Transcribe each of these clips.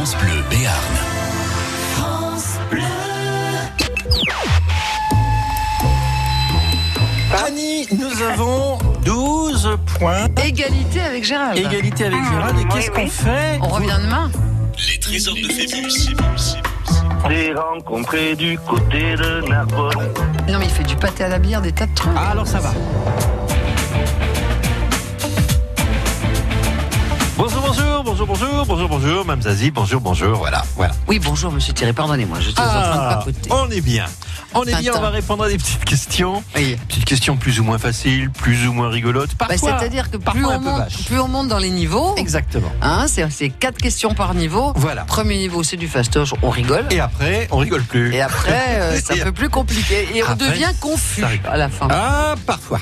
France Bleu Béarn. Annie, nous avons 12 points. Égalité avec Gérald. Égalité avec Gérald. Et qu'est-ce qu'on fait On revient demain. Les trésors de Phébus. J'ai rencontré du côté de Narbonne. Non, mais il fait du pâté à la bière, des tas de trucs. Ah, alors ça va. Bonjour, bonjour, bonjour, bonjour, bonjour, bonjour, Mme Zazie, bonjour, bonjour, voilà, voilà. Oui, bonjour, monsieur Thierry, pardonnez-moi, je suis en train de Ah, papoter. on est bien. On est bien, on va répondre à des petites questions. Oui. Petites questions plus ou moins faciles, plus ou moins rigolotes. Bah, Parfois, C'est-à-dire que plus parfois on, monte, plus on monte dans les niveaux, Exactement. hein, c'est quatre questions par niveau. Voilà. Premier niveau, c'est du fastoche, on rigole. Et après, on rigole plus. Et après, euh, c'est un peu plus compliqué. Et on devient confus à la fin. Ah, parfois.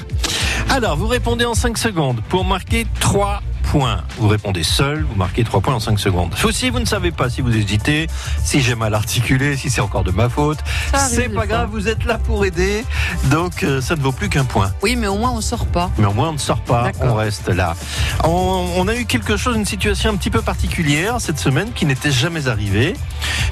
Alors, vous répondez en 5 secondes pour marquer 3 points. Vous répondez seul, vous marquez 3 points en 5 secondes. Si vous ne savez pas, si vous hésitez, si j'ai mal articulé, si c'est encore de ma faute, c'est pas grave, vous êtes là pour aider. Donc, euh, ça ne vaut plus qu'un point. Oui, mais au moins on sort pas. Mais au moins, on ne sort pas, on reste là. On, on a eu quelque chose, une situation un petit peu particulière cette semaine qui n'était jamais arrivée.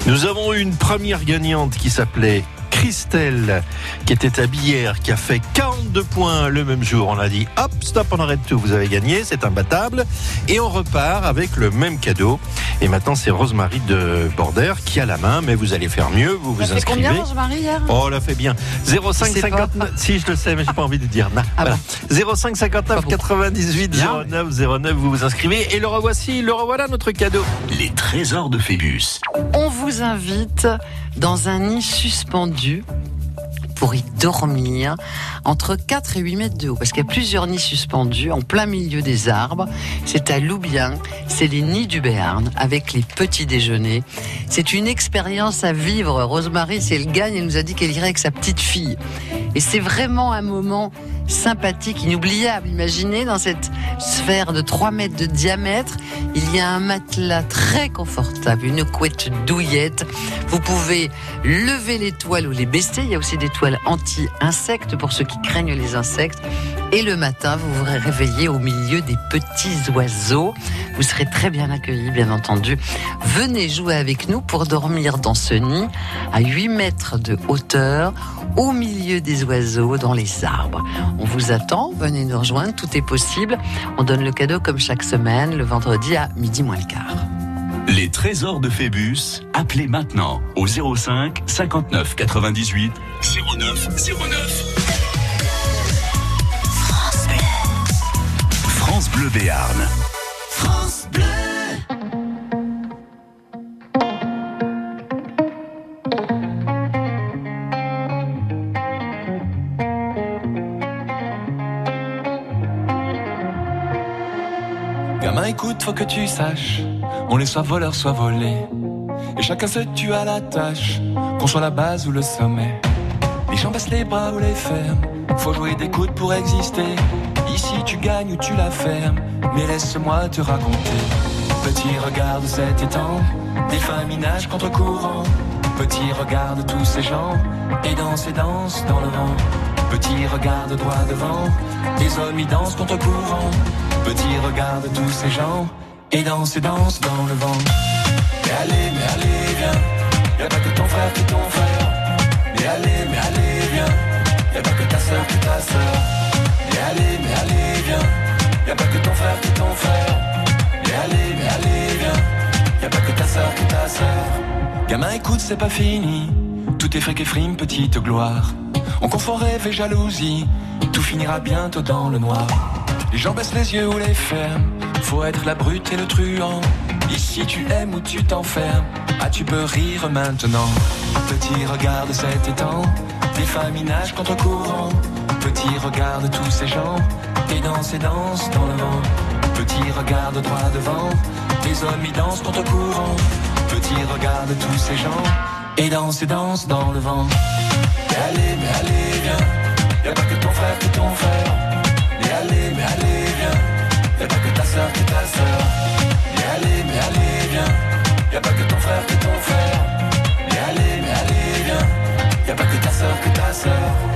Nous avons eu une première gagnante qui s'appelait Christelle, qui était à Bière, qui a fait 42 points le même jour. On a dit hop, stop, on arrête tout, vous avez gagné, c'est imbattable. Et on repart avec le même cadeau. Et maintenant, c'est Rosemary de Border qui a la main, mais vous allez faire mieux, vous vous inscrivez. combien, Rosemary, hier? Oh, on l'a fait bien. 05 Je sais pas. 59. Si, je le sais, mais j'ai pas envie de dire. Non, Ah voilà. 05 59 beaucoup. 98 Bien. 09 09. Vous vous inscrivez et le revoici. Le revoilà notre cadeau. Les trésors de Phébus. On vous invite dans un nid suspendu pour y dormir entre 4 et 8 mètres de haut, parce qu'il y a plusieurs nids suspendus en plein milieu des arbres. C'est à Loubien, c'est les nids du Béarn, avec les petits déjeuners. C'est une expérience à vivre. Rosemary, si elle gagne, elle nous a dit qu'elle irait avec sa petite fille. Et c'est vraiment un moment sympathique, inoubliable. Imaginez dans cette sphère de 3 mètres de diamètre, il y a un matelas très confortable, une couette douillette. Vous pouvez lever les toiles ou les baisser. Il y a aussi des toiles anti-insectes pour ceux qui craignent les insectes. Et le matin, vous vous réveillez au milieu des petits oiseaux. Vous serez très bien accueillis, bien entendu. Venez jouer avec nous pour dormir dans ce nid à 8 mètres de hauteur, au milieu des oiseaux, dans les arbres. On vous attend, venez nous rejoindre, tout est possible. On donne le cadeau comme chaque semaine, le vendredi à midi moins le quart. Les trésors de Phébus. Appelez maintenant au 05 59 98 09 09. France Bleu Béarn. Gamin, écoute, faut que tu saches, on est soit voleur, soit volé. Et chacun se tue à la tâche, qu'on soit la base ou le sommet. Les gens baissent les bras ou les ferment, faut jouer des coudes pour exister. Ici tu gagnes ou tu la fermes, mais laisse-moi te raconter. Petit regarde cet étang, des familles nagent contre courant. Petit regarde tous ces gens, et dansent et dansent dans le vent. Petit regarde droit devant, les hommes y dansent contre courant. Petit regarde tous ces gens, et dansent et dansent dans le vent. Mais allez, mais allez, viens, y a pas que ton frère qui ton frère. Mais allez, mais allez, viens, y a pas que ta soeur qui est ta soeur. Mais allez, mais allez, viens, y a pas que ton frère qui est ton frère. Mais allez, mais allez, viens, y a pas que ta soeur qui est ta soeur. Gamin, écoute, c'est pas fini. Tout est fric et frime, petite gloire. On confond rêve et jalousie. Tout finira bientôt dans le noir. Les gens baissent les yeux ou les ferment. Faut être la brute et le truand. Ici tu aimes ou tu t'enfermes. Ah, tu peux rire maintenant. Petit regarde cet étang. Des familles nagent contre courant. Petit regarde tous ces gens. Et dansent et dansent dans le vent. Petit regarde droit devant. Les hommes y dansent contre courant. Petit regarde tous ces gens. Et dansent et dansent dans le vent. Mais allez, mais allez, viens. Y a pas que ton frère qui est ton frère. Mais allez, mais allez, viens. Y a pas que ta soeur qui est ta soeur. Mais allez, mais allez, viens. Y a pas que ton frère qui est ton frère. Mais allez, mais allez, viens. Y a pas que ta soeur qui est ta soeur.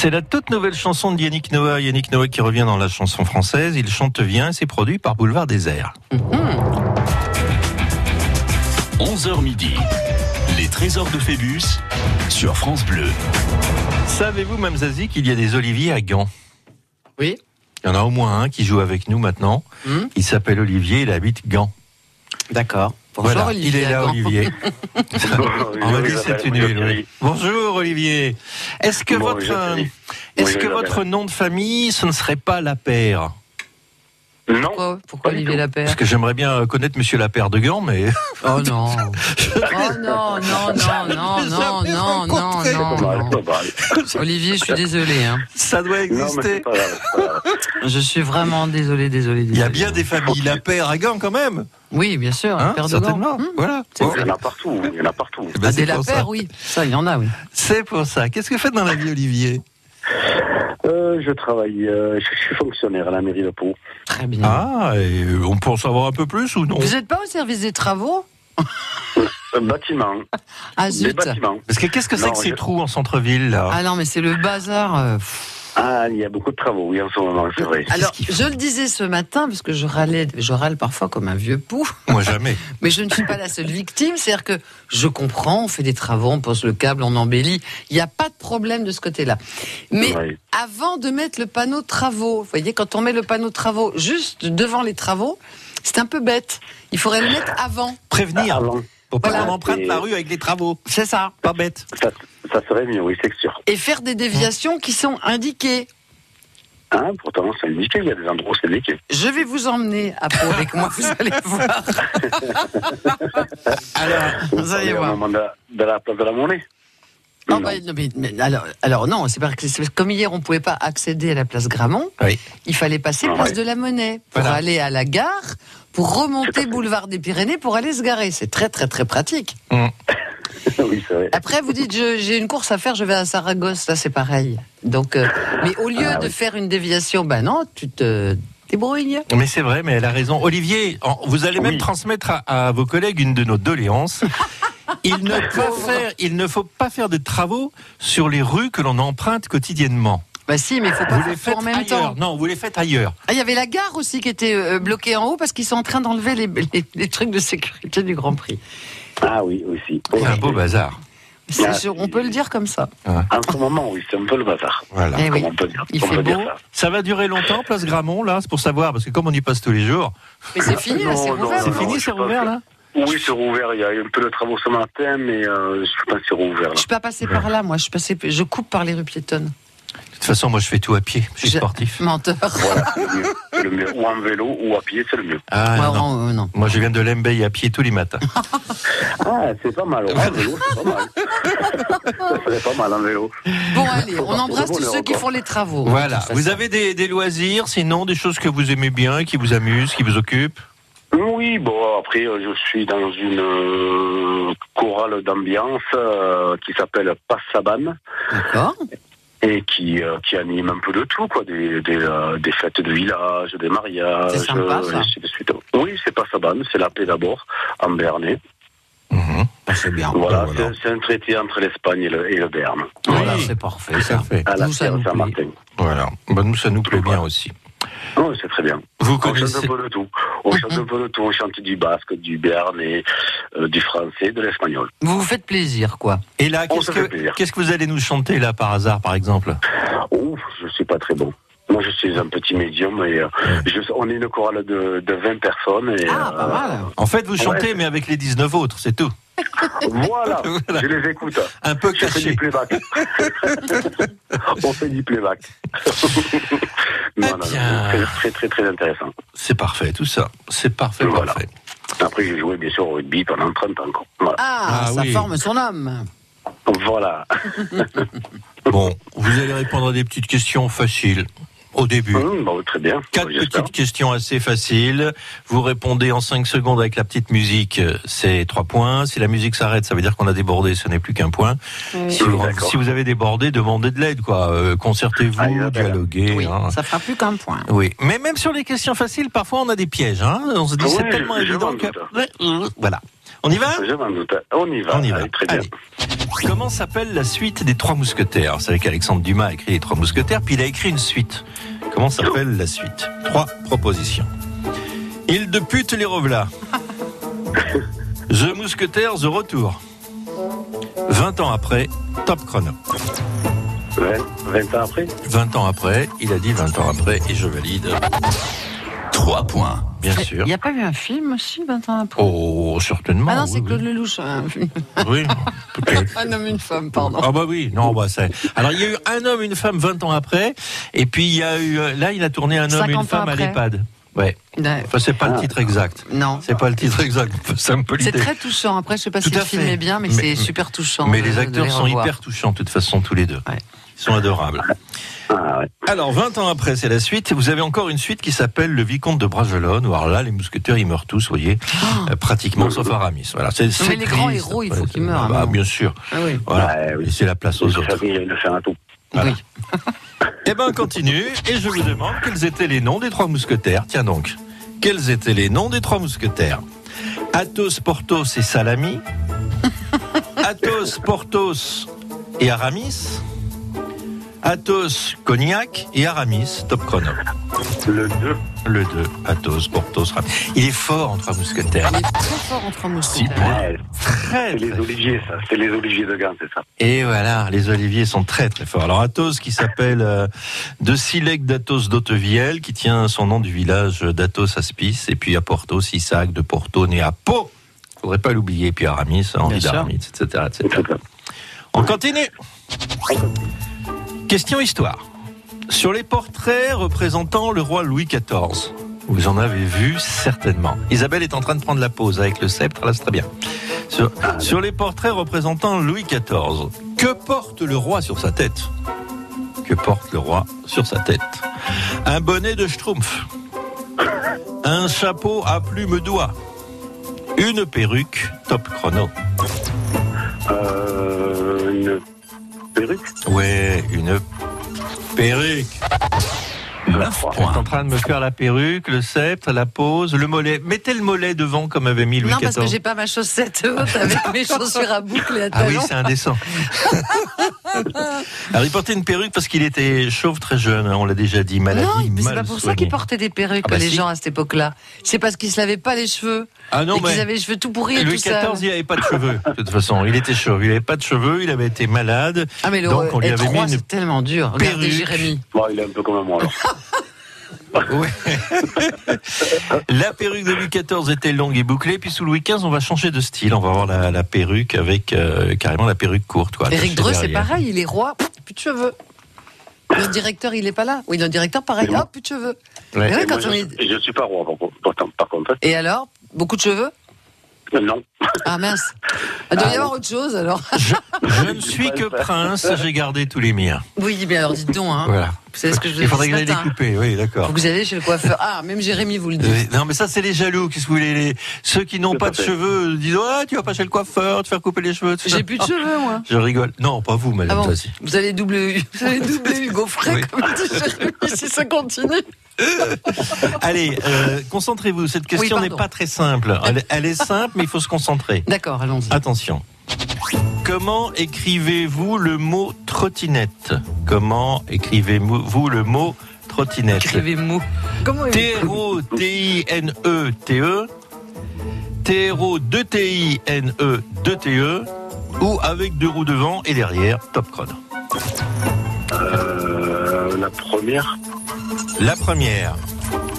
C'est la toute nouvelle chanson de Yannick Noah. Yannick Noah qui revient dans la chanson française. Il chante Viens et c'est produit par Boulevard Désert. 11h midi. Les trésors de Phébus sur France Bleu. Savez-vous, Mme Zazie, qu'il y a des oliviers à Gand? Oui. Il y en a au moins un qui joue avec nous maintenant. Hmm. Il s'appelle Olivier, il habite Gand. D'accord. Bonjour, voilà, Olivier il est là. Olivier. On m'a dit c'est une huile, oui. Bonjour, Olivier. Est-ce que Bonjour, votre, euh, est-ce que votre nom de famille, ce ne serait pas Lapère Non. Pourquoi, Olivier tout. Lapère Parce que j'aimerais bien connaître Monsieur Lapère de Gand, mais Oh non. Oh non, non, non, non, non, non, non. Olivier, je suis désolé. Hein. ça doit Non, mais exister. grave. Je suis vraiment désolé, désolé. Il y a bien des familles Lapère à Gand quand même, Oui, bien sûr. hein, Père de Gand. certainement. Hmm. Voilà. Il y en a partout. Il y en a partout. eh ben, Ah, des. Lapères, oui. Ça, il y en a, oui. C'est pour ça. Qu'est-ce que vous faites dans la vie, Olivier? Euh, je travaille. euh, je suis fonctionnaire à la mairie de Pau. Très bien. Ah, et on peut en savoir un peu plus ou non Vous n'êtes pas au service des travaux Un bâtiment. Ah Des zut bâtiments. Parce que qu'est-ce que c'est que ces je- trous en centre-ville là? Ah non, mais c'est le bazar. Ah, il y a beaucoup de travaux, oui, en ce moment, c'est vrai. Alors, je le disais ce matin, parce que je râlais, je râle parfois comme un vieux pou, Moi jamais. mais je ne suis pas la seule victime. C'est-à-dire que je comprends, on fait des travaux, on pose le câble, on embellit. Il n'y a pas de problème de ce côté-là. Mais Ouais. avant de mettre le panneau travaux, vous voyez, quand on met le panneau travaux juste devant les travaux, c'est un peu bête. Il faudrait le mettre avant. Prévenir. Avant, Pour pas Voilà. qu'on emprunte la rue avec les travaux. C'est ça. Pas bête. ça, ça serait mieux, oui, c'est sûr. Et faire des déviations qui sont indiquées. Hein, pourtant, c'est indiqué, il y a des endroits où c'est indiqué. Je vais vous emmener à Pau avec moi, vous allez voir. Alors, Vous allez au voir. moment de, de la place de la monnaie. Non. bah, non, mais, mais alors, alors non, c'est parce que comme hier on pouvait pas accéder à la place Gramont, oui. il fallait passer Ah place de la Monnaie pour Voilà. aller à la gare, pour remonter boulevard des Pyrénées pour aller se garer. C'est très très très pratique. oui, vrai. Après vous dites j'ai une course à faire, je vais à Saragosse, là c'est pareil. Donc, euh, mais au lieu Ah de oui. faire une déviation, ben non, tu te débrouilles. Mais c'est vrai, mais elle a raison. Olivier, vous allez même Oui. transmettre à, à vos collègues une de nos doléances. Il ne, faut faire, il ne faut pas faire de travaux sur les rues que l'on emprunte quotidiennement. Bah si, mais il faut pas Vous les faire faites tout en même ailleurs. temps. Non, vous les faites ailleurs. Ah, il y avait la gare aussi qui était euh, bloquée en haut parce qu'ils sont en train d'enlever les, les- les trucs de sécurité du Grand Prix. Ah oui, aussi. C'est un beau bazar. C'est- Ah, je- on peut le dire comme ça. En ce moment, oui, c'est un peu le bazar. Voilà. Eh oui. Comment on peut dire, Il on fait peut dire beau. ça. Ça va durer longtemps, place Gramont, là C'est pour savoir, parce que comme on y passe tous les jours. Mais c'est fini, là, c'est Non, rouvert. C'est non, fini, je c'est pense rouvert, que- là Oui, c'est rouvert. Il y a eu un peu de travaux ce matin, mais euh, je pense que c'est rouvert. Là. Je suis pas passé par là, moi. Je suis passé, je coupe par les rues piétonnes. De toute façon, moi, je fais tout à pied. Je suis Je- sportif. Menteur. Voilà, c'est le mieux. C'est le mieux. Ou en vélo ou à pied, c'est le mieux. Ah, Ouais, non, non. non, euh, non. Moi, je viens de Lembeil à pied tous les matins. Ah, c'est pas mal. En vélo, c'est pas mal. Ça serait pas mal en vélo. Bon, allez, Faut on embrasse tous ceux qui font les travaux. Voilà. Vous avez des, des loisirs, sinon des choses que vous aimez bien, qui vous amusent, qui vous occupent? Oui, bon, après, euh, je suis dans une euh, chorale d'ambiance euh, qui s'appelle Passaban D'accord. Et qui, euh, qui anime un peu de tout, quoi, des, des, euh, des fêtes de village, des mariages, C'est sympa, ça. et ainsi de suite. Oui, c'est Passaban, c'est la paix d'abord, en Bernay. Mhm. Bah, c'est bien. Voilà, voilà. c'est- c'est un traité entre l'Espagne et le, et le Berne. Voilà, Oui. c'est parfait. Ça. fait. À la Nous, ça nous plaît. Voilà. Bah, nous, ça nous plaît bien aussi. Oh, c'est très bien. Vous On chante connaissez un peu de tout. On chante un peu de tout. On chante du basque, du bernais, euh, du français, de l'espagnol. Vous vous faites plaisir, quoi. Et là, qu'est-ce que, plaisir. qu'est-ce que vous allez nous chanter là par hasard, par exemple? Ouf, je suis pas très bon. Moi, je suis un petit médium et euh, je- on est une chorale de, de 20 personnes. Et, Ah, pas euh, mal. En fait, vous chantez, Ouais. mais avec les 19 autres, c'est tout. Voilà, Voilà. je les écoute. Un peu Je fais caché. du playback. on fait du playback. non, non, non, bien. très, très, très, très intéressant. C'est parfait, tout ça. C'est parfait, Voilà. parfait. Après, j'ai joué, bien sûr, au rugby pendant 30 ans. quoi. Voilà. Ah, Ah, ça oui. forme son homme. Voilà. Bon, vous allez répondre à des petites questions faciles. Au début. Hum, bon, très bien. Quatre J'espère. petites questions assez faciles. Vous répondez en 5 secondes avec la petite musique, c'est 3 points. Si la musique s'arrête, ça veut dire qu'on a débordé, ce n'est plus qu'un point. Si, vous, D'accord. si vous avez débordé, demandez de l'aide, quoi. Euh, Concertez-vous, Ah, dialoguez. Oui, hein. ça fera plus qu'un point. Oui, mais même sur les questions faciles, parfois on a des pièges. Hein. On se dit c'est tellement évident que euh, voilà. On y va Je m'en doute. On y va. On y va. Allez, très bien. Allez. Comment s'appelle la suite des Trois Mousquetaires? Vous savez qu'Alexandre Dumas a écrit les Trois Mousquetaires, puis il a écrit une suite. Comment s'appelle la suite? Trois propositions. Île de pute les revelats. The Mousquetaires, The Retour. 20 ans après, top chrono. 20, 20 ans après? 20 ans après, il a dit 20 ans après, et je valide, 3 points. bien Il sûr. n'y a pas eu un film aussi, 20 ans après Oh, certainement. Ah non, oui, c'est oui. Claude Lelouch. un film. Oui, peut-être. Un homme, une femme, pardon. Ah bah oui, non, bah c'est. Alors il y a eu un homme, une femme 20 ans après, et puis il y a eu euh, là il a tourné un homme, 50 une femme à après. l'EHPAD. Ouais. Enfin c'est pas le titre exact. Non. C'est pas le titre exact. C'est un peu C'est très touchant. Après, je sais pas Tout si le à film est bien, mais, Mais- c'est super touchant. Mais de- les acteurs les sont hyper touchants de toute façon tous les deux. Ouais. Ils sont adorables. Ah ouais. Alors 20 ans après, c'est la suite. Vous avez encore une suite qui s'appelle Le Vicomte de Bragelonne. Où alors là, les mousquetaires ils meurent tous, vous voyez, euh, pratiquement sauf Aramis. Voilà. C'est c'est Oh. les grands héros, il faut qu'ils meurent, Bah, hein. bien sûr. Ah oui. Voilà. Ouais, oui. Laissez la place aux autres. à tout. Voilà. Oui. Eh ben, on continue. Et je vous demande quels étaient les noms des trois mousquetaires. Tiens donc. Quels étaient les noms des trois mousquetaires? Athos, Porthos et Salami. Athos, Porthos et Aramis. Athos, Cognac et Aramis, top chrono. Le 2. Le 2, Athos, Porthos, Aramis. Il est fort en trois mousquetaires. Il est très fort entre mousquetaires. Ouais, Très, c'est les oliviers, ça. C'est les oliviers de Gand, c'est ça. Et voilà, les oliviers sont très très forts. Alors Athos qui s'appelle euh, de Silec d'Athos d'Autevielle, qui tient son nom du village d'Athos Aspis, et puis à Porthos, Isaac de Porto, né à Pau. Faudrait pas l'oublier, puis Aramis, Henri d'Aramis, etc., etc. On continue. Question histoire. Sur les portraits représentant le roi Louis XIV, vous en avez vu certainement. Isabelle est en train de prendre la pause avec le sceptre, là c'est très bien. Sur, les portraits représentant Louis XIV, que porte le roi sur sa tête? Que porte le roi sur sa tête? Un bonnet de schtroumpf, un chapeau à plumes d'oie, une perruque, top chrono. Euh, perruque Ouais, une perruque. 9 Elle est en train de me faire la perruque, le sceptre, la pose, le mollet. Mettez le mollet devant comme avait mis Louis Non, parce que XIV. j'ai pas ma chaussette haute avec mes chaussures à boucle et à Ah oui, c'est indécent. Alors il portait une perruque parce qu'il était chauve très jeune, hein, on l'a déjà dit, maladie non, mais c'est pas pour ça soignée. qu'ils portaient des perruques, Ah bah les si. gens à cette époque-là. C'est parce qu'ils se lavaient pas les cheveux. Ah non, et mais avaient les cheveux tout pourris et Louis tout ça. XIV, il n'avait pas de cheveux, de toute façon. Il était chauve, il n'avait pas de cheveux, il avait été malade. Ah, mais le Donc, on lui avait mis roi, une c'est tellement dur. Regardez perruque. Jérémy. Bon, il est un peu comme moi, alors. Ouais. la perruque de Louis XIV était longue et bouclée, puis sous Louis XV, on va changer de style. On va avoir la, la perruque avec euh, carrément la perruque courte. Quoi, Éric Dreux, c'est pareil, il est roi, plus de cheveux. Le directeur, il est pas là. Oui, le directeur, pareil, hop, plus de cheveux. Ouais. Mais oui, Et quand moi, on je, est... je suis pas roi, par contre. Et alors Beaucoup de cheveux Euh, Non. Ah mince. Il doit y Ah, avoir autre chose alors. Je, je ne suis que prince, j'ai gardé tous les miens. Oui, mais alors dites donc, hein. Voilà. Vous savez ce que je vous ai Il faudrait que j'aille les couper, oui, d'accord. Vous allez chez le coiffeur. Ah, même Jérémy vous le dit. Non, mais ça, c'est les jaloux. Qu'est-ce que vous voulez les... Ceux qui n'ont pas de fait. cheveux disent Ah, tu vas pas chez le coiffeur, te faire couper les cheveux. J'ai plus de cheveux, moi. Je rigole. Non, pas vous, Ah madame bon Tassi. Vous allez doubler, vous allez doubler Hugo Frey, Oui. comme dit Jérémy, si ça continue. Allez, euh, concentrez-vous. Cette question Oui, n'est pas très simple. Elle, elle est simple, mais il faut se concentrer. D'accord, allons-y. Attention. Comment écrivez-vous le mot trottinette? Comment écrivez-vous le mot trottinette? Est T-R-O-T-I-N-E-T-E T-R-O 2 T-I-N-E 2 T-E ou avec deux roues devant et derrière, top chrono. Euh, la première. La première,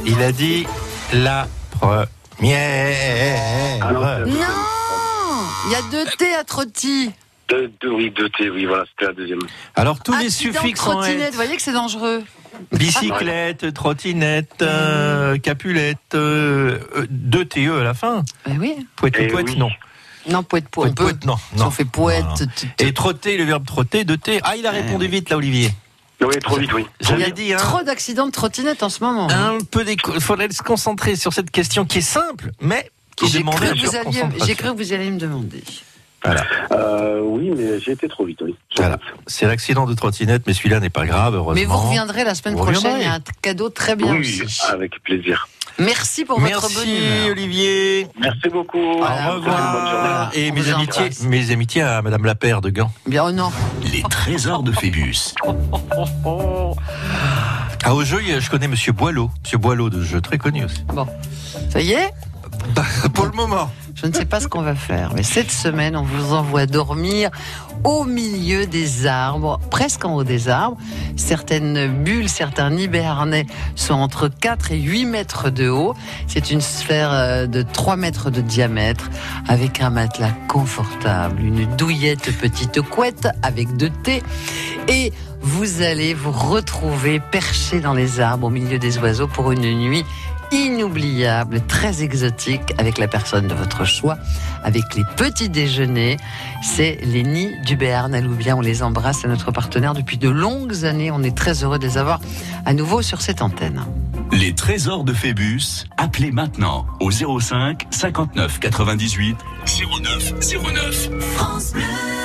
il a dit la première. Ah Non Il y a deux T à Trotti. Deux, deux, oui, deux T, oui, voilà, c'était la deuxième. Alors tous les Accident, suffixes en trottinette, vous voyez que c'est dangereux. Bicyclette, trottinette, euh, capulette, euh, euh, deux TE à la fin. Eh oui. Poète Eh poète, oui. non. Non, poète, poète. Poète On peut. poète, non. On fait poète. Non, Et trotter, le verbe trotter, de T. Ah, il a répondu vite là, Olivier. Oui, trop vite, oui. Il y J'avais a dit, hein, trop d'accidents de trottinettes en ce moment. un peu Il faudrait se concentrer sur cette question qui est simple, mais J'ai cru, que vous alliez- concentration. j'ai cru que vous alliez me demander. Voilà. Euh, oui, mais j'ai été trop vite, oui. Voilà. C'est l'accident de trottinette, mais celui-là n'est pas grave, heureusement. Mais vous reviendrez la semaine Vous prochaine. Il y a un cadeau très bien Oui, aussi. avec plaisir. Merci pour votre bonne Merci humeur. Olivier. Merci beaucoup. Voilà, Au Bonne journée. revoir. Et mes amitiés, mes amitiés à Madame Lapère de Gand. Bien, oh non. Les trésors de Phébus. Ah, au jeu, je connais Monsieur Boileau. Monsieur Boileau de jeu, très connu aussi. Ça y est? Pour le moment. Je ne sais pas ce qu'on va faire, mais cette semaine, on vous envoie dormir au milieu des arbres, presque en haut des arbres. Certaines bulles, certains nids sont entre 4 et 8 mètres de haut. C'est une sphère euh, de 3 mètres de diamètre, avec un matelas confortable, une douillette petite couette avec de thé. Et vous allez vous retrouver perché dans les arbres au milieu des oiseaux pour une nuit inoubliable, très exotique, avec la personne de votre choix, avec les petits déjeuners. C'est les nids du Béarn à Louviens. On les embrasse, c'est notre partenaire depuis de longues années. On est très heureux de les avoir à nouveau sur cette antenne. Les trésors de Phébus. Appelez maintenant au 05 59 98 09 09. France Bleu.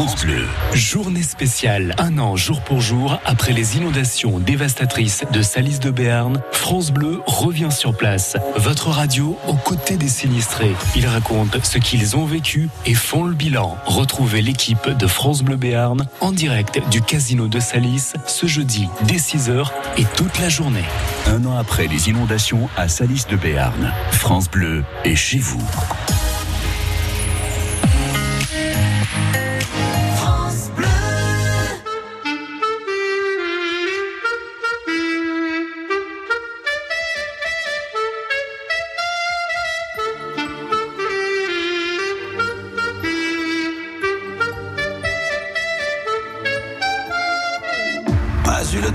France Bleu. Journée spéciale, un an jour pour jour après les inondations dévastatrices de Salis de Béarn, France Bleu revient sur place. Votre radio aux côtés des sinistrés. Ils racontent ce qu'ils ont vécu et font le bilan. Retrouvez l'équipe de France Bleu Béarn en direct du casino de Salis ce jeudi dès 6h et toute la journée. Un an après les inondations à Salis de Béarn. France Bleu est chez vous.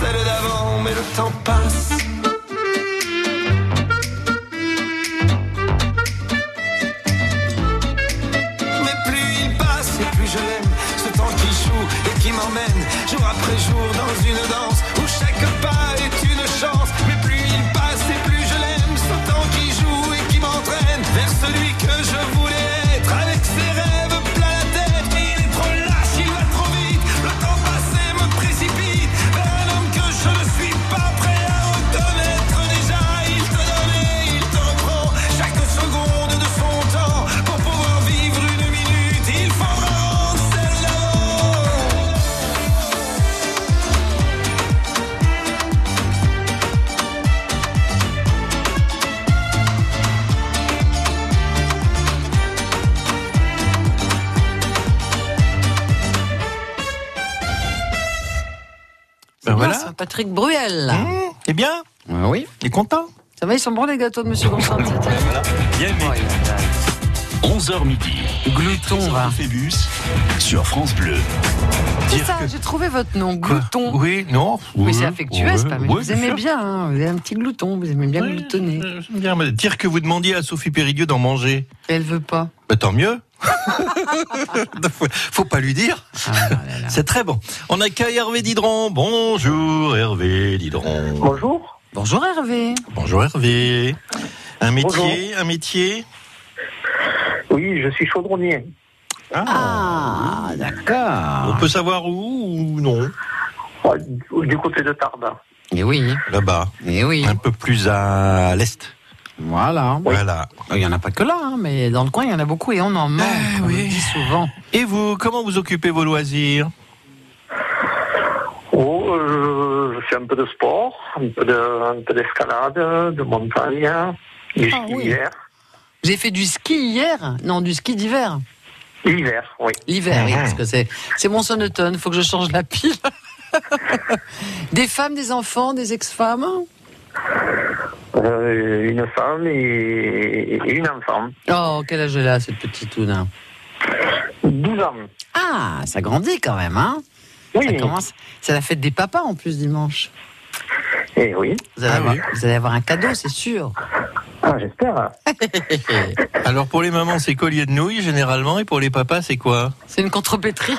celle d'avant. Mais le temps passe. Mais plus il passe et plus je l'aime Ce temps qui joue et qui m'emmène Jour après jour dans une danse Où chaque Patrick Bruel. Mmh, eh bien, Ah Oui. il est content Ça va, ils sont bons les gâteaux de Monsieur Gonçalves année Bien aimé. Oh, il a- 11h midi. Glouton, va. Phébus sur France Bleu. C'est ça, que- j'ai trouvé votre nom, Quoi Glouton. Oui, non. Oui, c'est affectueux, oui, c'est pas mal. oui, Vous aimez sûr. bien, hein, vous avez un petit glouton, vous aimez bien Oui, gloutonner. euh, bien. mais Dire que vous demandiez à Sophie Périgueux d'en manger. Elle veut pas. Bah, tant mieux. faut, faut pas lui dire. Ah. C'est très bon. On accueille Hervé Didron. Bonjour Hervé Didron. Bonjour. Bonjour Hervé. Bonjour Hervé. Un métier, Bonjour. un métier. Oui, je suis chaudronnier. Ah, On d'accord. peut savoir où ou non Du côté de Tarbes. Et oui, Là-bas, et oui. un peu plus à l'est. Voilà. Voilà. Il y en a pas que là, hein, mais dans le coin, il y en a beaucoup et on en manque. Ah, on oui. le dit souvent. Et vous, comment vous occupez vos loisirs? Oh, euh, je fais un peu de sport, un peu de- un peu d'escalade, de montagne, du Ah, ski oui. hiver. J'ai fait du ski hier? Non, du ski d'hiver. L'hiver, oui. L'hiver, oui, Mhm. parce que c'est, c'est mon sonotone. Il faut que je change la pile. des femmes, des enfants, des ex-femmes? Euh, une femme et, et une enfant. Oh, quel âge elle a, cette petite toune 12 ans. Ah, ça grandit quand même, hein? Oui. Ça commence. C'est la fête des papas en plus dimanche. Et oui. Vous allez, Ah avoir, oui. vous allez avoir un cadeau, c'est sûr. Ah, j'espère. Alors pour les mamans, c'est collier de nouilles généralement, et pour les papas, c'est quoi C'est une contrepétrie.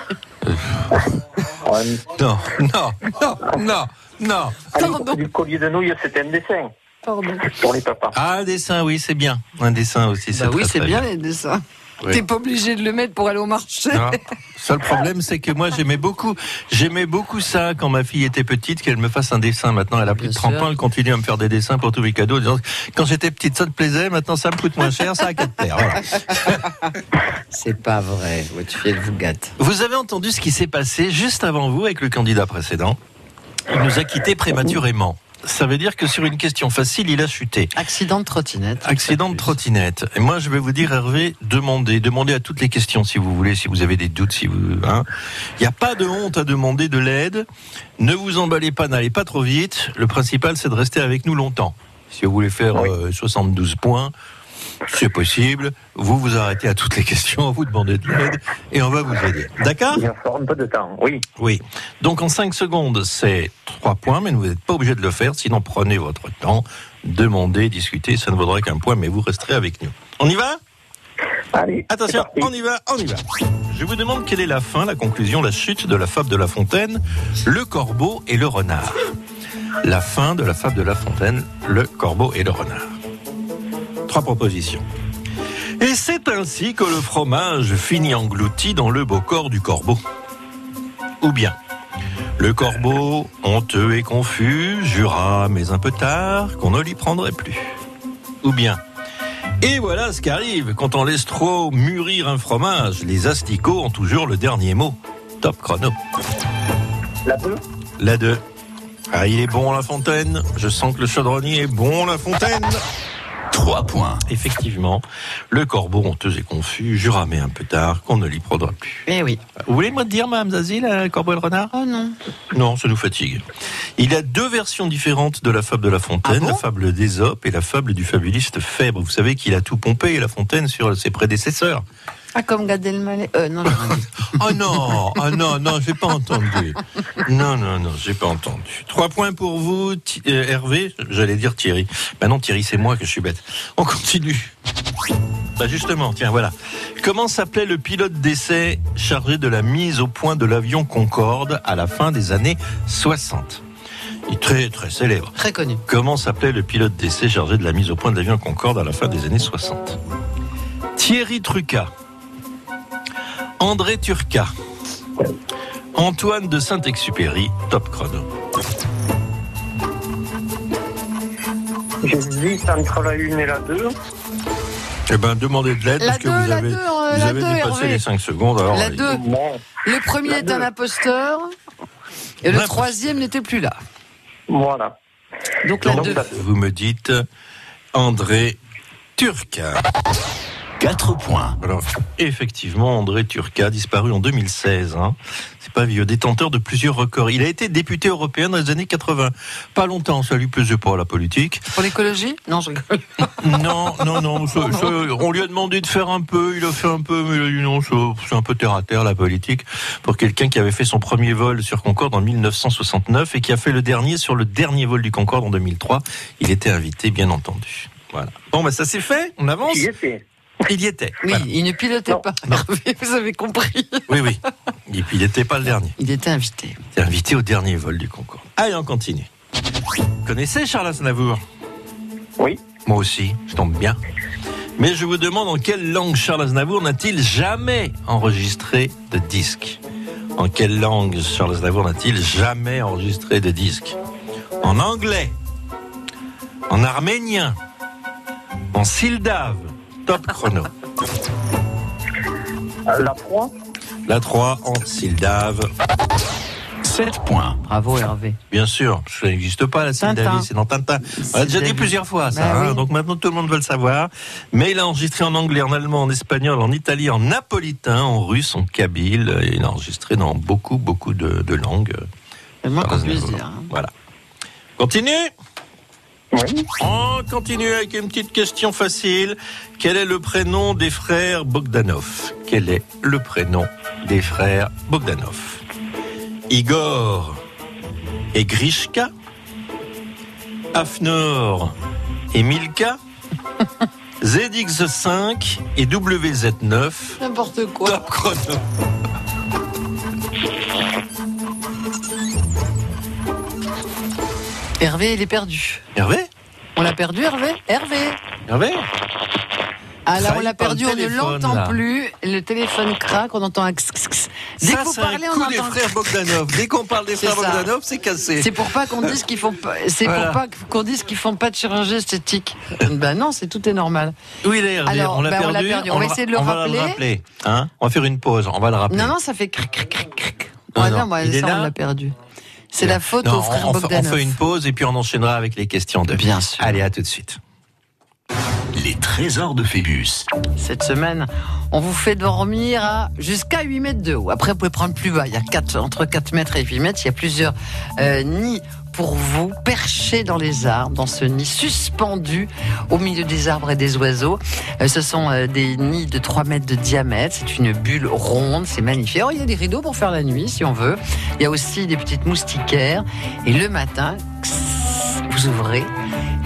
Non, non, non, non, non. Allez, Pardon. du collier de nouilles, c'était un dessin Pardon. pour les papas. Ah, un dessin, oui, c'est bien. Un dessin aussi, c'est Bah oui, très, c'est bien les dessins. Oui. T'es pas obligé de le mettre pour aller au marché. Non. Seul problème, c'est que moi, j'aimais beaucoup, j'aimais beaucoup ça quand ma fille était petite, qu'elle me fasse un dessin. Maintenant, elle a plus Bien de 30 sûr. ans, elle continue à me faire des dessins pour tous mes cadeaux. Quand j'étais petite, ça te plaisait, maintenant ça me coûte moins cher, ça a quatre paires. Voilà. C'est pas vrai. Votre fille, elle vous gâte. Vous avez entendu ce qui s'est passé juste avant vous avec le candidat précédent. Il nous a quittés prématurément. Ça veut dire que sur une question facile, il a chuté. Accident de trottinette. Accident de trottinette. Et moi, je vais vous dire, Hervé, demandez, demandez à toutes les questions si vous voulez, si vous avez des doutes, si vous, hein. Il n'y a pas de honte à demander de l'aide. Ne vous emballez pas, n'allez pas trop vite. Le principal, c'est de rester avec nous longtemps. Si vous voulez faire Oui. euh, 72 points, c'est possible. Vous vous arrêtez à toutes les questions, vous demandez de l'aide et on va vous aider. D'accord Il falloir un peu de temps, oui. Oui. Donc en 5 secondes, c'est 3 points, mais vous n'êtes pas obligé de le faire. Sinon, prenez votre temps, demandez, discutez. Ça ne vaudra qu'un point, mais vous resterez avec nous. On y va? Allez, Attention, on y va, on y va. Je vous demande quelle est la fin, la conclusion, la chute de la fable de La Fontaine, le corbeau et le renard. La fin de la fable de La Fontaine, le corbeau et le renard. Trois propositions. Et c'est ainsi que le fromage finit englouti dans le beau corps du corbeau. Ou bien, le corbeau, honteux et confus, jura, mais un peu tard, qu'on ne l'y prendrait plus. Ou bien, et voilà ce qui arrive quand on laisse trop mûrir un fromage. Les asticots ont toujours le dernier mot. Top chrono. La 2 La 2. Ah, il est bon la fontaine. Je sens que le chaudronnier est bon la fontaine. 3 points. Effectivement, le corbeau honteux et confus jura mais un peu tard qu'on ne l'y prendra plus. Eh oui. Vous voulez moi dire, Mme Zazie, le corbeau et le renard? Oh non. Non, ça nous fatigue. Il y a deux versions différentes de la fable de La Fontaine, Ah bon la fable d'Ésope et la fable du fabuliste Phèbre. Vous savez qu'il a tout pompé, La Fontaine, sur ses prédécesseurs. Ah, comme Gad Elmaleh. Euh, non, rien dit. Oh non, oh non, non, j'ai pas entendu. Non, non, non, j'ai pas entendu. Trois points pour vous, Thi- euh, Hervé. J'allais dire Thierry. Bah non, Thierry, c'est moi que je suis bête. On continue. Bah justement, tiens, voilà. Comment s'appelait le pilote d'essai chargé de la mise au point de l'avion Concorde à la fin des années 60 Il est très, très célèbre. Très connu. Comment s'appelait le pilote d'essai chargé de la mise au point de l'avion Concorde à la fin des années 60 Thierry Trucca. André Turca. Antoine de Saint-Exupéry, top chrono. J'hésite entre la 1 et la 2. Eh ben, demandez de l'aide La parce que deux, vous la avez, deux, euh, vous avez deux, dépassé Hervé. les 5 secondes. Alors, La allez. 2. Bon, Le premier La est un imposteur. Et le troisième n'était plus là. voilà. Donc la Donc, 2. vous me dites André Turca. 4 points. Alors, effectivement, André Turca, disparu en 2016. Hein. C'est pas vieux, détenteur de plusieurs records. Il a été député européen dans les années 80. Pas longtemps, ça lui plaisait pas la politique. Pour l'écologie? Non, je rigole. Non, non, non. ça- ça, on lui a demandé de faire un peu, il a fait un peu, mais il a dit non, c'est un peu terre à terre la politique. Pour quelqu'un qui avait fait son premier vol sur Concorde en 1969 et qui a fait le dernier sur le dernier vol du Concorde en 2003, il était invité, bien entendu. Voilà. Bon, bah ça c'est fait. On avance. J'y étais. Il y était. Oui, Voilà. il ne pilotait Non. pas. Vous avez compris. Oui, oui. Et puis il n'était pas le dernier. Il était invité. Il était invité au dernier vol du Concorde. Allez, on continue. Vous connaissez Charles Aznavour? Oui. Moi aussi, je tombe bien. Mais je vous demande en quelle langue Charles Aznavour n'a-t-il jamais enregistré de disque? En quelle langue Charles Aznavour n'a-t-il jamais enregistré de disque? En anglais? En arménien? En sildave Top chrono. La 3 La 3 en sildave. 7 points. Bravo Hervé. Bien sûr, ça n'existe pas la sildavie, c'est dans Tintin. On a déjà dit plusieurs fois ça, Bah hein, oui. donc maintenant tout le monde veut le savoir. Mais il a enregistré en anglais, en allemand, en espagnol, en italien, en napolitain, en russe, en kabyle. Et il a enregistré dans beaucoup, beaucoup de, de langues. Dire. hein. Voilà. Continue Oui. On continue avec une petite question facile. Quel est le prénom des frères Bogdanov? Quel est le prénom des frères Bogdanov? Igor et Grishka? Afnor et Milka? ZX5 et WZ9 N'importe quoi. Top chrono Hervé, il est perdu. Hervé? Perdu, Hervé Hervé Hervé là, on l'a le perdu, on ne l'entend plus. Le téléphone craque, on entend un x. Dès Ça que vous c'est parlez, un on des entend. frères Bogdanov Dès qu'on parle des frères ça. Bogdanov, c'est cassé C'est pour pas qu'on dise qu'ils font pas. C'est Voilà. pour pas qu'on dise qu'ils font pas de chirurgie esthétique. ben non, c'est tout est normal. Alors, on l'a ben, on l'a perdu. perdu. On va essayer de le on va rappeler. rappeler. Hein on va faire une pause. On va le rappeler. Non, non, ça fait cric, cric, cric, cric. Non, Ouais, non, non, moi, il est ça, là on l'a perdu. C'est la faute Non, aux frères on, fait- on Bogdanov. fait une pause et puis on enchaînera avec les questions de. Bien sûr. Allez, à tout de suite. Les trésors de Phébus. Cette semaine, on vous fait dormir à jusqu'à 8 mètres de haut. Après, vous pouvez prendre plus bas. Il y a quatre, entre 4 mètres et 8 mètres. Il y a plusieurs euh, nids pour vous, perchés dans les arbres, dans ce nid suspendu au milieu des arbres et des oiseaux. Euh, ce sont euh, des nids de 3 mètres de diamètre. C'est une bulle ronde. C'est magnifique. Alors, il y a des rideaux pour faire la nuit, si on veut. Il y a aussi des petites moustiquaires. Et le matin, vous ouvrez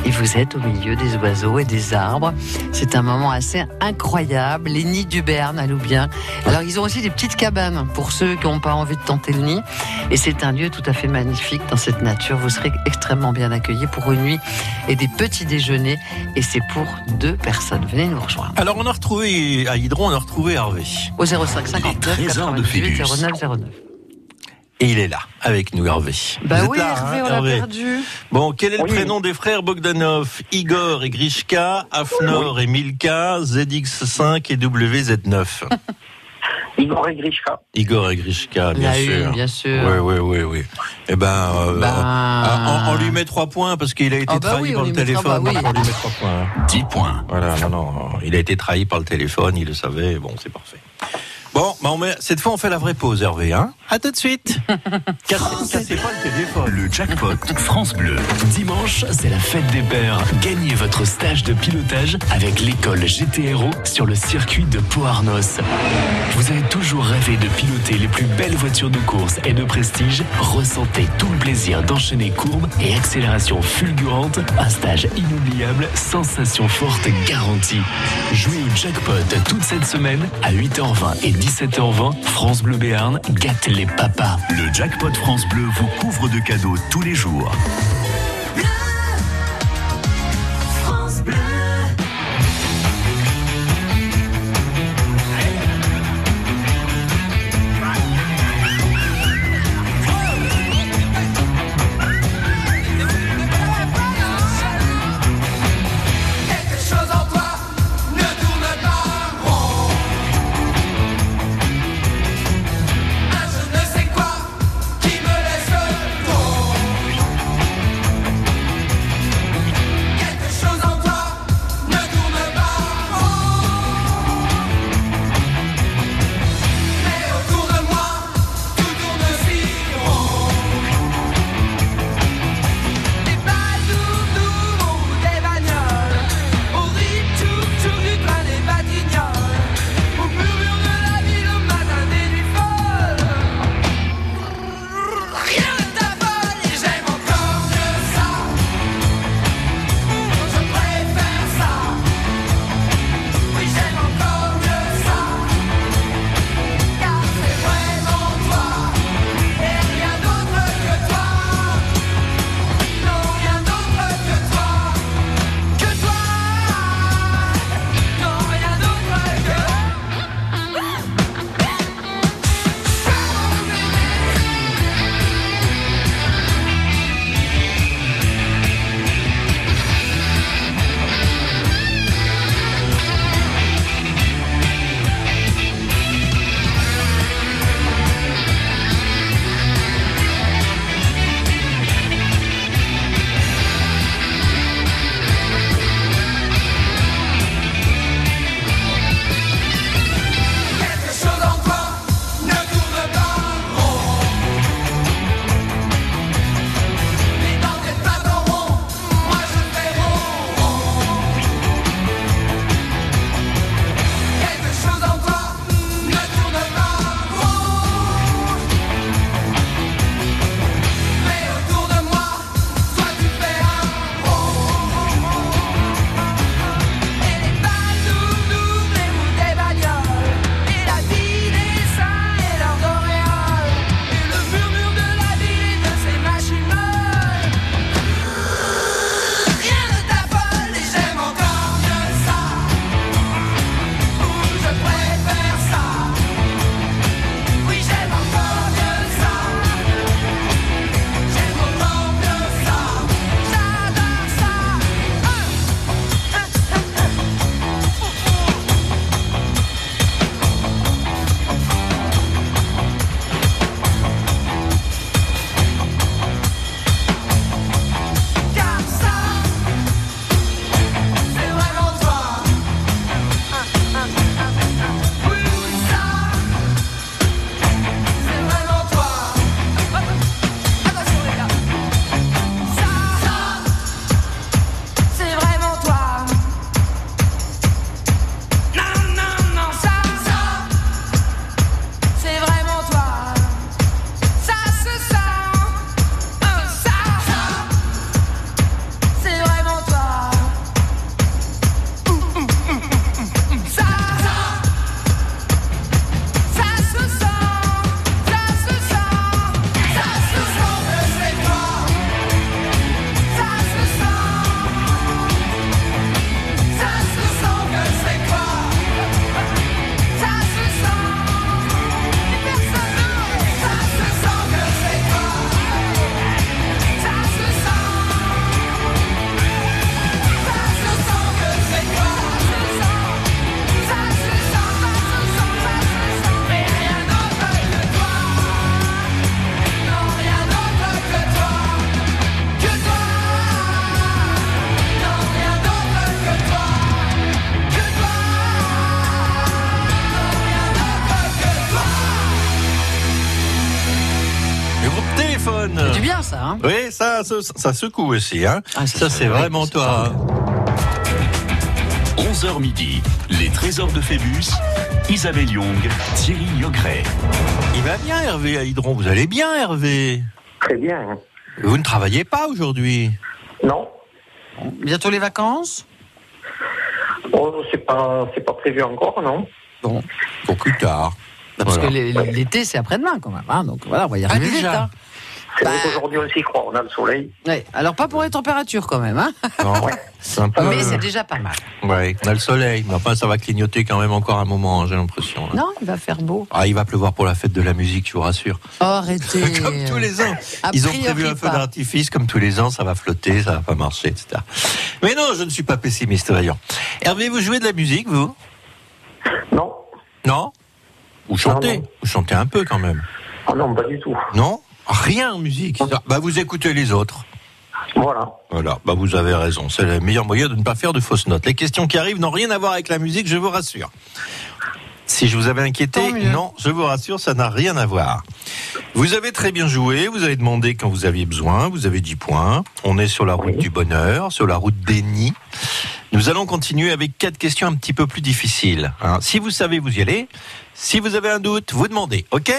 et vous êtes au milieu des oiseaux et des arbres. C'est un moment assez incroyable. Les nids du Berne à Loubien. Alors, ils ont aussi des petites cabanes pour ceux qui n'ont pas envie de tenter le nid. Et c'est un lieu tout à fait magnifique dans cette nature. Vous serez extrêmement bien accueillis pour une nuit et des petits déjeuners. Et c'est pour deux personnes. Venez nous rejoindre. Alors, on a retrouvé à Hydron, on a retrouvé Hervé. Au 05 59 trésors de 98 Phébus. 09 09. Et il est là, avec nous, Hervé. Bah Vous oui, là, Hervé, hein, on l'a perdu. Bon, quel est le Oui. prénom des frères Bogdanov? Igor et Grishka, Afnor et Milka, ZX5 et WZ9 Igor et Grishka. Igor et Grishka, bien La sûr. une, bien sûr. Oui, oui, oui, oui. Eh ben, euh, Ben- on, on lui met trois points parce qu'il a été Ah bah trahi oui, par le téléphone. bah oui. On lui met trois points. hein. 10 points. Voilà, non, non, il a été trahi par le téléphone, il le savait, bon, c'est parfait. Bon, bah on met, cette fois on fait la vraie pause, Hervé, hein À tout de suite Cassez, cassez pas le téléphone Le jackpot France Bleu. Dimanche, c'est la fête des pères. Gagnez votre stage de pilotage avec l'école GTRO sur le circuit de Pau-Arnos. Vous avez toujours rêvé de piloter les plus belles voitures de course et de prestige Ressentez tout le plaisir d'enchaîner courbes et accélérations fulgurantes. Un stage inoubliable, sensation forte garantie. Jouez au jackpot toute cette semaine à 8h20 et 17h20. France Bleu Béarn gâte les papas. Le jackpot France Bleu vous couvre de cadeaux tous les jours. Ça. Hein Oui, ça, ça, ça secoue aussi. Hein. Ah, ça, c'est vraiment toi. 11h midi, les trésors de Phébus, Isabelle Young, Thierry Yogret. Il va bien, Hervé à Hydron. Vous allez bien, Hervé? Très bien. Vous ne travaillez pas aujourd'hui? Non, Bientôt les vacances? Oh, c'est pas, c'est pas prévu encore, non Bon. Pour plus tard. Parce Voilà. que l'été, c'est après-demain quand même. hein. Donc voilà, on va y arriver Ah, déjà vite. hein. C'est Bah. vrai qu'aujourd'hui on s'y croit, on a le soleil. Ouais. Alors pas pour les températures quand même, hein Non, c'est un peu... mais c'est déjà pas mal. Ouais, on a le soleil, mais enfin ça va clignoter quand même encore un moment, hein, j'ai l'impression. Non, il va faire beau. Ah, il va pleuvoir pour la fête de la musique, je vous rassure. Oh, arrêtez. Comme tous les ans. A Ils ont prévu un feu d'artifice, comme tous les ans, ça va flotter, ça va pas marcher, etc. Mais non, je ne suis pas pessimiste, voyons. Hervé, vous jouez de la musique, vous? Non, Non? Vous chantez? Non. Vous chantez un peu quand même ah non, pas du tout. Non? Rien en musique Bah vous écoutez les autres. Voilà. Voilà, bah vous avez raison. C'est le meilleur moyen de ne pas faire de fausses notes. Les questions qui arrivent n'ont rien à voir avec la musique, je vous rassure. Si je vous avais inquiété, non, je vous rassure, ça n'a rien à voir. Vous avez très bien joué, vous avez demandé quand vous aviez besoin, vous avez 10 points. On est sur la route du bonheur, sur la route des nids. Nous allons continuer avec quatre questions un petit peu plus difficiles. hein. Si vous savez, vous y allez. Si vous avez un doute, vous demandez, ok?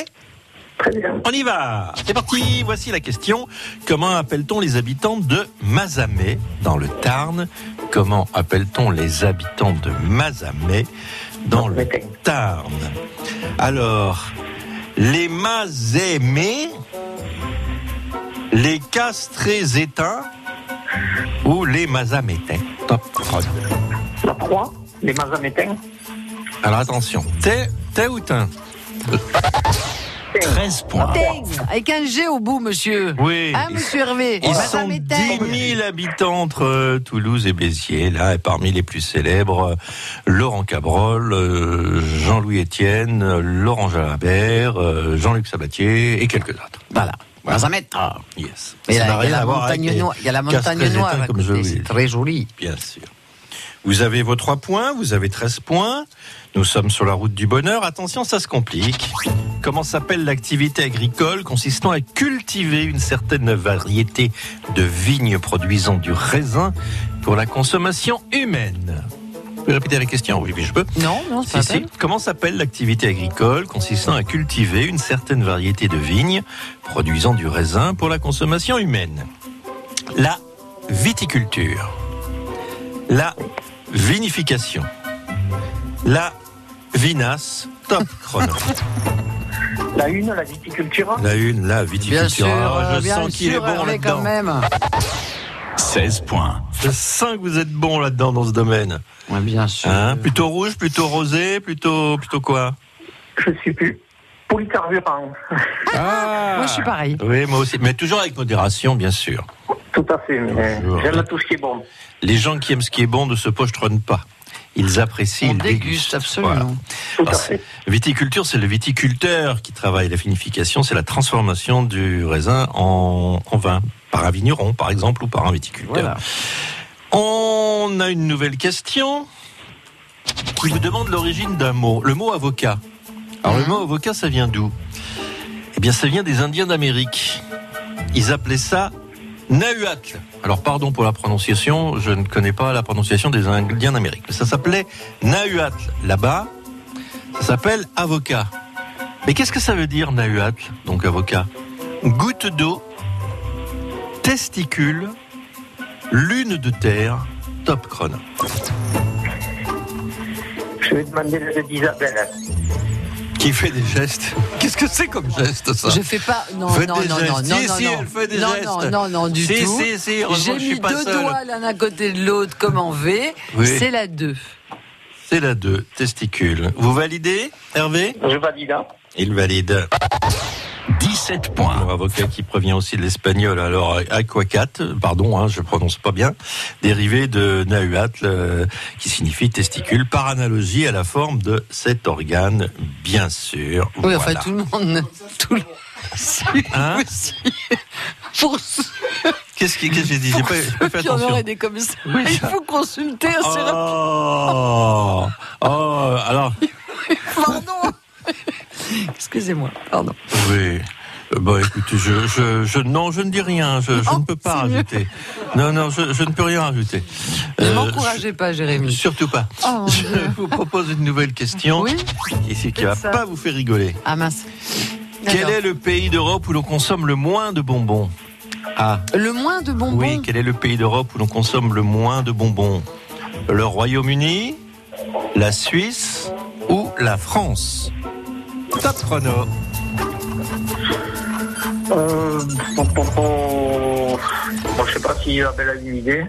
Très bien. on y va C'est parti Voici la question. Comment appelle-t-on les habitants de Mazamet, dans le Tarn? Comment appelle-t-on les habitants de Mazamet, dans le Tarn? Alors, les Mazémés, les Castrésétains ou les Mazamétains? Top. La 3, les Mazamétains. Alors attention, t'es, t'es ou t'es 13 points. Avec un G au bout, monsieur. Oui. Hein, monsieur Hervé? Ils Madame sont Étain. 10 000 habitants entre euh, Toulouse et Béziers, là, et parmi les plus célèbres, euh, Laurent Cabrol, euh, Jean-Louis Etienne, Laurent Jalabert, Jean-Luc Sabatier et quelques autres. Voilà. Voilà. Mazamet. Ah, yes. Et Ça là, n'a il y a la montagne noire. Il y a la montagne noire C'est très joli. Bien sûr. Vous avez vos 3 points, vous avez 13 points. Nous sommes sur la route du bonheur. Attention, ça se complique. Comment s'appelle l'activité agricole consistant à cultiver une certaine variété de vignes produisant du raisin pour la consommation humaine? Vous pouvez répéter la question Oui, oui, je peux. Non, non, c'est Si, si. Comment s'appelle l'activité agricole consistant à cultiver une certaine variété de vignes produisant du raisin pour la consommation humaine? La viticulture. La vinification. La vinasse. Top chrono. La 1, la viticulture. La une, la Bien viticulture. sûr, Ah, je bien sens qu'il est bon là-dedans. quand même. 16 points. Je sens que vous êtes bon là-dedans dans ce domaine. Ouais, bien sûr. Hein plutôt rouge, plutôt rosé, plutôt, plutôt quoi? Je sais plus. Polycarburant. Ah Moi, je suis pareil. Oui, moi aussi. Mais toujours avec modération, bien sûr. Tout à fait, j'aime tout ce qui est bon. Les gens qui aiment ce qui est bon ne se pochetronnent pas. Ils apprécient, On ils déguste, dégustent. absolument. Voilà. Viticulture, c'est le viticulteur qui travaille. La vinification, c'est la transformation du raisin en, en vin. Par un vigneron, par exemple, ou par un viticulteur. Voilà. On a une nouvelle question qui vous demande l'origine d'un mot. Le mot avocat. Alors, le mot avocat, ça vient d'où? Eh bien, ça vient des Indiens d'Amérique. Ils appelaient ça Nahuatl. Alors, pardon pour la prononciation, je ne connais pas la prononciation des Indiens d'Amérique. Ça s'appelait Nahuatl. Là-bas, ça s'appelle avocat. Mais qu'est-ce que ça veut dire Nahuatl, donc avocat? Goutte d'eau, testicule, lune de terre, top chrono. Je vais demander l'aide d'Isabelle. Qui fait des gestes Qu'est-ce que c'est comme geste, ça Je fais pas. Non, Faites non, non, non, non, Si, non, si, non. elle fait des non, gestes. Non, non, non, du Si, tout. si, si, J'ai que je suis mis pas deux seul. doigts l'un à côté de l'autre comme en V. Oui. C'est la 2. C'est la 2, testicule. Vous validez, Hervé? Je valide. hein. Il valide. 17 points. Mon avocat qui provient aussi de l'espagnol, alors aquacat, pardon, hein, je prononce pas bien, dérivé de nahuatl, euh, qui signifie testicule, par analogie à la forme de cet organe, bien sûr. Oui, enfin, Voilà. tout le monde. Tout le... Hein. Pour Qu'est-ce que qu'est-ce que j'ai dit? J'ai pas, pas fait attention. auraient des comme ça, il faut consulter assez rapidement. Oh, oh, alors. Excusez-moi, pardon. oui. Euh, Bon, écoutez, je, je, je, non, je ne dis rien. Je, je Oh, ne peux pas rajouter. Non, non, je, je ne peux rien rajouter. Ne Euh, m'encouragez pas, Jérémy. Surtout pas. Oh, je Dieu. vous propose une nouvelle question Oui ici qui va ça. pas vous faire rigoler. Ah mince. Quel est le pays d'Europe où l'on consomme le moins de bonbons? Ah, le moins de bonbons? Oui, quel est le pays d'Europe où l'on consomme le moins de bonbons? Le Royaume-Uni, la Suisse ou la France? Top chrono. Euh, bon, bon, bon, bon, je sais pas si Isabelle a une idée.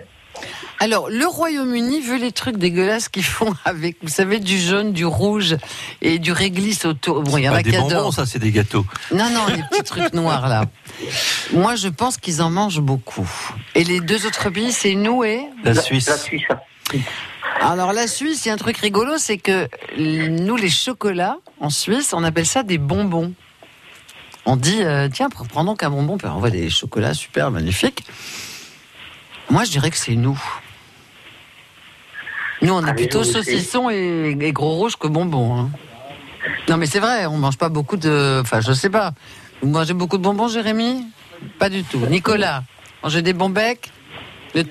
Alors, le Royaume-Uni veut les trucs dégueulasses qu'ils font avec, vous savez, du jaune, du rouge et du réglisse autour. Bon, il y en a des qui bonbons, adorent. ça, c'est des gâteaux. Non, non, les petits trucs noirs là. Moi, je pense qu'ils en mangent beaucoup. Et les deux autres pays, c'est nous et. La Suisse. La Suisse. Alors, la Suisse, il y a un truc rigolo, c'est que nous, les chocolats, en Suisse, on appelle ça des bonbons. On dit, euh, tiens, pr- prends donc un bonbon, puis on voit des chocolats super magnifiques. Moi, je dirais que c'est nous. Nous, on est Allez, plutôt saucisson et, et gros rouge que bonbons. hein. Non, mais c'est vrai, on mange pas beaucoup de. Enfin, je sais pas. Vous mangez beaucoup de bonbons, Jérémy? Pas du tout. Nicolas, mangez des bons becs De-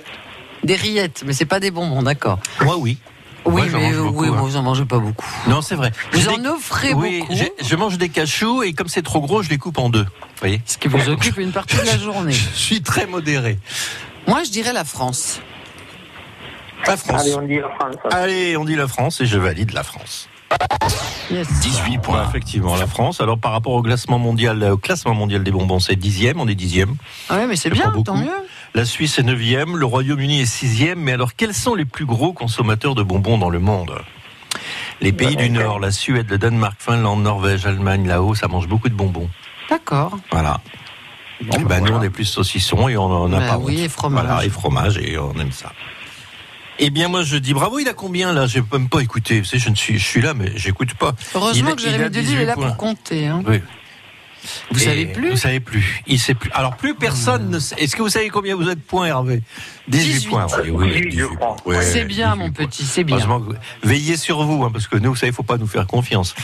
Des rillettes, mais c'est pas des bonbons, d'accord. Moi, oui. Oui, Moi, mais mange euh, beaucoup, oui, hein. moi, vous en mangez pas beaucoup. Non, c'est vrai. Vous en des- offrez oui, beaucoup, je mange des cachous et comme c'est trop gros, je les coupe en deux. Vous voyez ce qui vous occupe une partie de la journée. Je suis très modéré. Moi, je dirais la France. La France. Allez, on dit la France. Allez, on dit la France et je valide la France. Yes. 18 Ouais, points. effectivement, la France. Alors par rapport au classement mondial, au classement mondial des bonbons, c'est dixième, on est dixième. Ah ouais, mais c'est bien, tant mieux. La Suisse est neuvième, le Royaume-Uni est sixième. Mais alors, quels sont les plus gros consommateurs de bonbons dans le monde? Les pays du Nord, la Suède, le Danemark, Finlande, Norvège, Allemagne, là-haut, ça mange beaucoup de bonbons. D'accord. Voilà. Bon, bah, ben, nous, on est plus saucisson et on en a Bah pas oui, honte. et fromage. Voilà, et fromage, et on aime ça. Eh bien, moi, je dis bravo, il a combien là? J'ai même pas écouté. Vous savez, je, ne suis, je suis là, mais j'écoute pas. Heureusement Il que Jérémy Delis 18 est là pour compter. hein. Oui. Vous Et savez plus? Vous savez plus. Il sait plus. Alors plus personne ne sait. Est-ce que vous savez combien vous êtes points, Hervé? 18, 18. points. Oui, oui, 18, 18 points. Ouais, C'est bien, 18 mon petit, c'est bien. Veillez sur vous, hein, parce que nous, vous savez, faut pas nous faire confiance.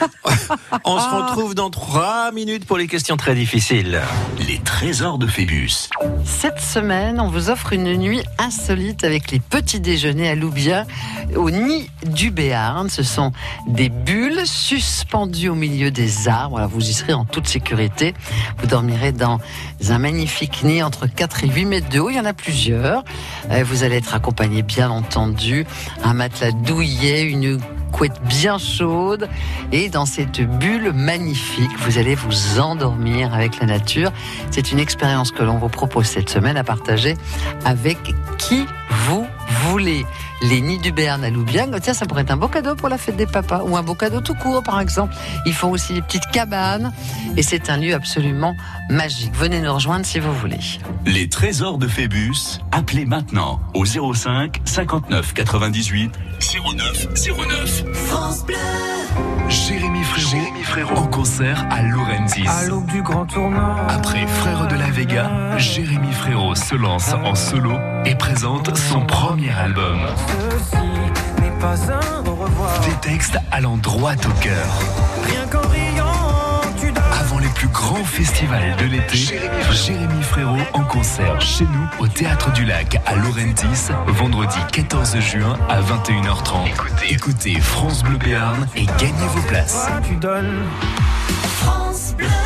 On se retrouve dans trois minutes pour les questions très difficiles. Les trésors de Phébus. Cette semaine, on vous offre une nuit insolite avec les petits déjeuners à Loubien, au nid du Béarn. Ce sont des bulles suspendues au milieu des arbres. Vous y serez en toute sécurité. Vous dormirez dans un magnifique nid entre 4 et 8 mètres de haut. Il y en a plusieurs. Euh, Vous allez être accompagné, bien entendu, un matelas douillet, une couette bien chaude. Et dans cette bulle magnifique, vous allez vous endormir avec la nature. C'est une expérience que l'on vous propose cette semaine à partager avec qui vous voulez. Les nids du Béarn à Loubiang, tiens, ça pourrait être un beau cadeau pour la fête des papas ou un beau cadeau tout court, par exemple. Ils font aussi des petites cabanes et c'est un lieu absolument magique. Venez nous rejoindre si vous voulez. Les trésors de Phébus. Appelez maintenant au 05 59 98 09 09. Jérémy Frérot, en concert à Laurentis. À l'aube du grand tournant. Après Frères de la Vega, Jérémy Frérot se lance en solo et présente son premier album. Ceci n'est pas un au revoir. Des textes allant droit au cœur. Rien qu'en riant, plus grands festivals de l'été, Jérémy Frérot en concert chez nous au Théâtre du Lac à Laurentis, vendredi 14 juin à 21h30. Écoutez, écoutez France Bleu Béarn et gagnez vos places. Tu donnes? Humidity's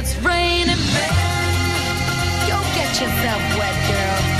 It's raining men. Go get yourself wet, girl.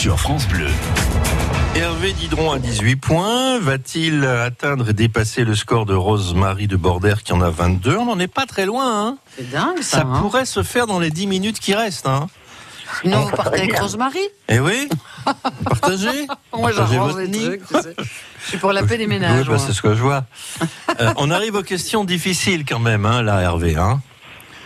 Sur France Bleu. Hervé Didron à 18 points. Va-t-il atteindre et dépasser le score de Rose-Marie de Border qui en a 22 On n'en est pas très loin. Hein. C'est dingue ça. Ça hein. pourrait se faire dans les 10 minutes qui restent. Hein. Sinon, vous partez avec Rosemary Eh oui Partagez Moi, j'arrange les trucs. tu sais. Je suis pour la paix des Oui, ménages. bah, moi. c'est ce que je vois. Euh, on arrive aux questions difficiles quand même, hein, là, Hervé. Hein.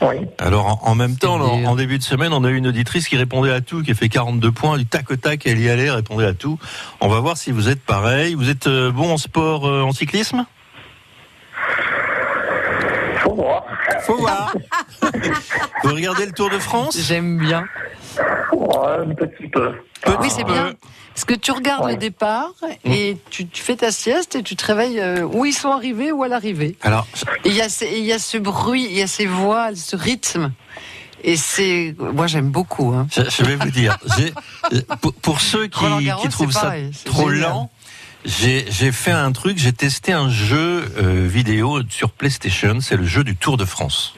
Oui. Alors, en, en même temps, en, début de semaine, on a eu une auditrice qui répondait à tout, qui a fait 42 points, du tac au tac, elle y allait, elle répondait à tout. On va voir si vous êtes pareil. Vous êtes euh, bon en sport, euh, en cyclisme? Faut voir. Faut voir. vous regardez le Tour de France J'aime bien. Ouais, un petit peu. Oui, c'est bien. Parce que tu regardes le départ et tu, tu fais ta sieste et tu te réveilles euh, où ils sont arrivés ou à l'arrivée. Alors, il y, a ces- il y a ce bruit, il y a ces voix, ce rythme. Et c'est. Moi, j'aime beaucoup. Hein. je, je vais vous dire, pour, pour ceux qui, trouvent ça pareil, trop génial. lent, j'ai j'ai fait un truc, j'ai testé un jeu euh, vidéo sur PlayStation, c'est le jeu du Tour de France.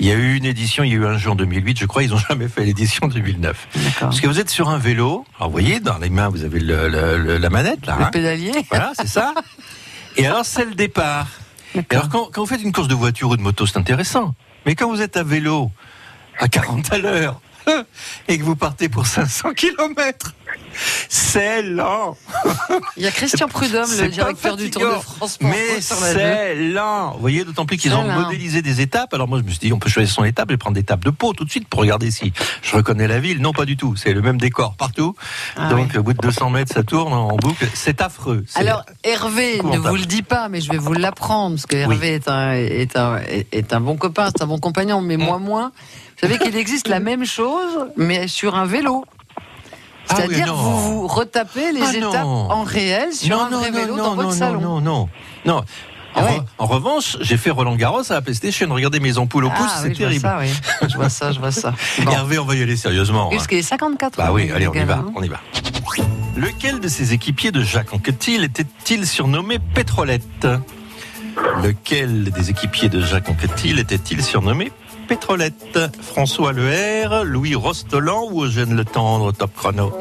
Il y a eu une édition, il y a eu un jeu en 2008, je crois, ils n'ont jamais fait l'édition 2009. D'accord. Parce que vous êtes sur un vélo, alors vous voyez, dans les mains, vous avez le- le- le- la manette, là. Le hein. pédalier. Voilà, c'est ça. Et alors, c'est le départ. Alors, quand, quand vous faites une course de voiture ou de moto, c'est intéressant. Mais quand vous êtes à vélo, à 40 à l'heure, et que vous partez pour 500 km, c'est lent. Il y a Christian Prudhomme, le directeur du Tour de France. Mais c'est lent. Vous voyez, d'autant plus qu'ils ont lent. modélisé des étapes. Alors moi, je me suis dit, on peut choisir son étape et prendre des étapes de peau tout de suite pour regarder si je reconnais la ville. Non, pas du tout. C'est le même décor partout. Ah Donc, au bout de 200 mètres, ça tourne en boucle. C'est affreux. Alors, Hervé ne vous le dit pas, mais je vais vous l'apprendre, parce que Hervé est, un, est, un, est un bon copain, c'est un bon compagnon, mais moi moins. Vous savez qu'il existe la même chose, mais sur un vélo. Ah oui, C'est-à-dire non. vous vous retapez les Ah étapes non. en réel sur non, un non, vrai vélo dans votre salon. Non, non, non. En, Ah ouais. re- en revanche, j'ai fait Roland Garros à la PlayStation. Regardez mes ampoules au pouce, Ah c'est oui, je vois terrible. ça, oui. Je vois ça, je vois ça. Bon. Hervé, on va y aller sérieusement. hein. Est 54 Bah ans, oui, le allez, on y va, hein. on y va. Lequel de ses équipiers de Jacques Anquetil était-il surnommé Pétrolette Lequel des équipiers de Jacques Anquetil était-il surnommé Pétrolette François Leher, Louis Rostolan ou Eugène Le Tendre, top chrono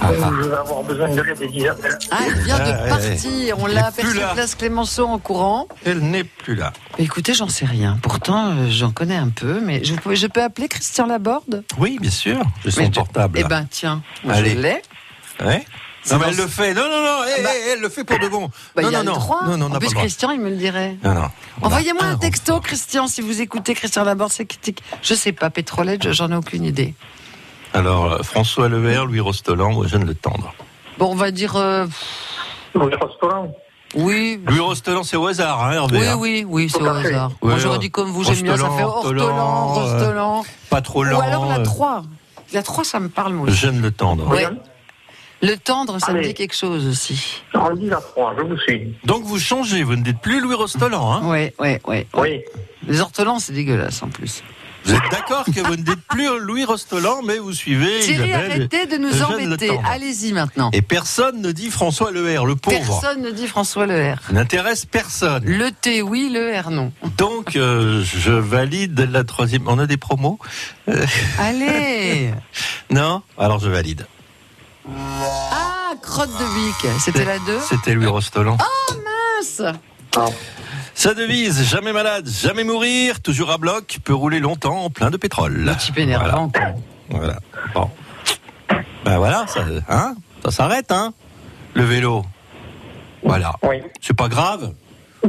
Ah, ah. Je vais avoir besoin de l'aide d'Isabelle. Ah, il vient Ah, de ouais. partir. On l'a est plus aperçu là. place Clémenceau en courant. Elle n'est plus là. Écoutez, j'en sais rien. Pourtant, euh, j'en connais un peu, mais je, peux- je peux appeler Christian Laborde? Oui, bien sûr. J'ai son je- portable. Eh ben, tiens, Allez. je l'ai. Ouais. Non, mais elle le fait. Non, non, non. eh, Bah- eh, elle le fait pour de bon. Bah, non, il y a non, le non. droit. Non, en plus. Christian, il me le dirait. Non, non. Envoyez-moi un un texto, Christian, si vous écoutez Christian Laborde. C'est qui- Je sais pas, pétrolette, je- j'en ai aucune idée. Alors, euh, François Levert, Louis Rostolan, moi, je ne le tendre. Bon, on va dire. euh, Au restaurant. oui. Louis Rostolan, c'est au hasard, hein, Hervé. Oui, hein. oui, oui, c'est au hasard. Ouais, Moi, j'aurais euh, dit comme vous, j'aime bien, ça fait Rostolan, Ortolan, Rostolan, euh, Rostolan. Pas trop lent. Ou alors la euh, 3. La 3, ça me parle, moi aussi. Je ne le tendre. Ouais. Le tendre, ça me dit quelque chose aussi. On dit la 3, je vous suis. Donc vous changez, vous ne dites plus Louis Rostolan. Hein Ouais, ouais, ouais. ouais. Oui. Les ortolans, c'est dégueulasse en plus. vous êtes d'accord que vous ne dites plus Louis Rostolan, mais vous suivez Thierry, Isabelle arrêtez de nous embêter. Allez-y maintenant. Et personne ne dit François Leher, le pauvre. Personne ne dit François Le R. Ça N'intéresse personne. Le T, oui, le R, non. Donc, euh, je valide la troisième. On a des promos Allez Non? Alors, je valide. Ah, crotte de Vic. C'était la 2 C'était Louis Rostolan. Mince Sa devise, jamais malade, jamais mourir, toujours à bloc, peut rouler longtemps, plein de pétrole. Le type énervant, quoi. Voilà. Bon. Ben voilà, ça, hein, ça s'arrête, hein, le vélo. Voilà. Oui. C'est pas grave.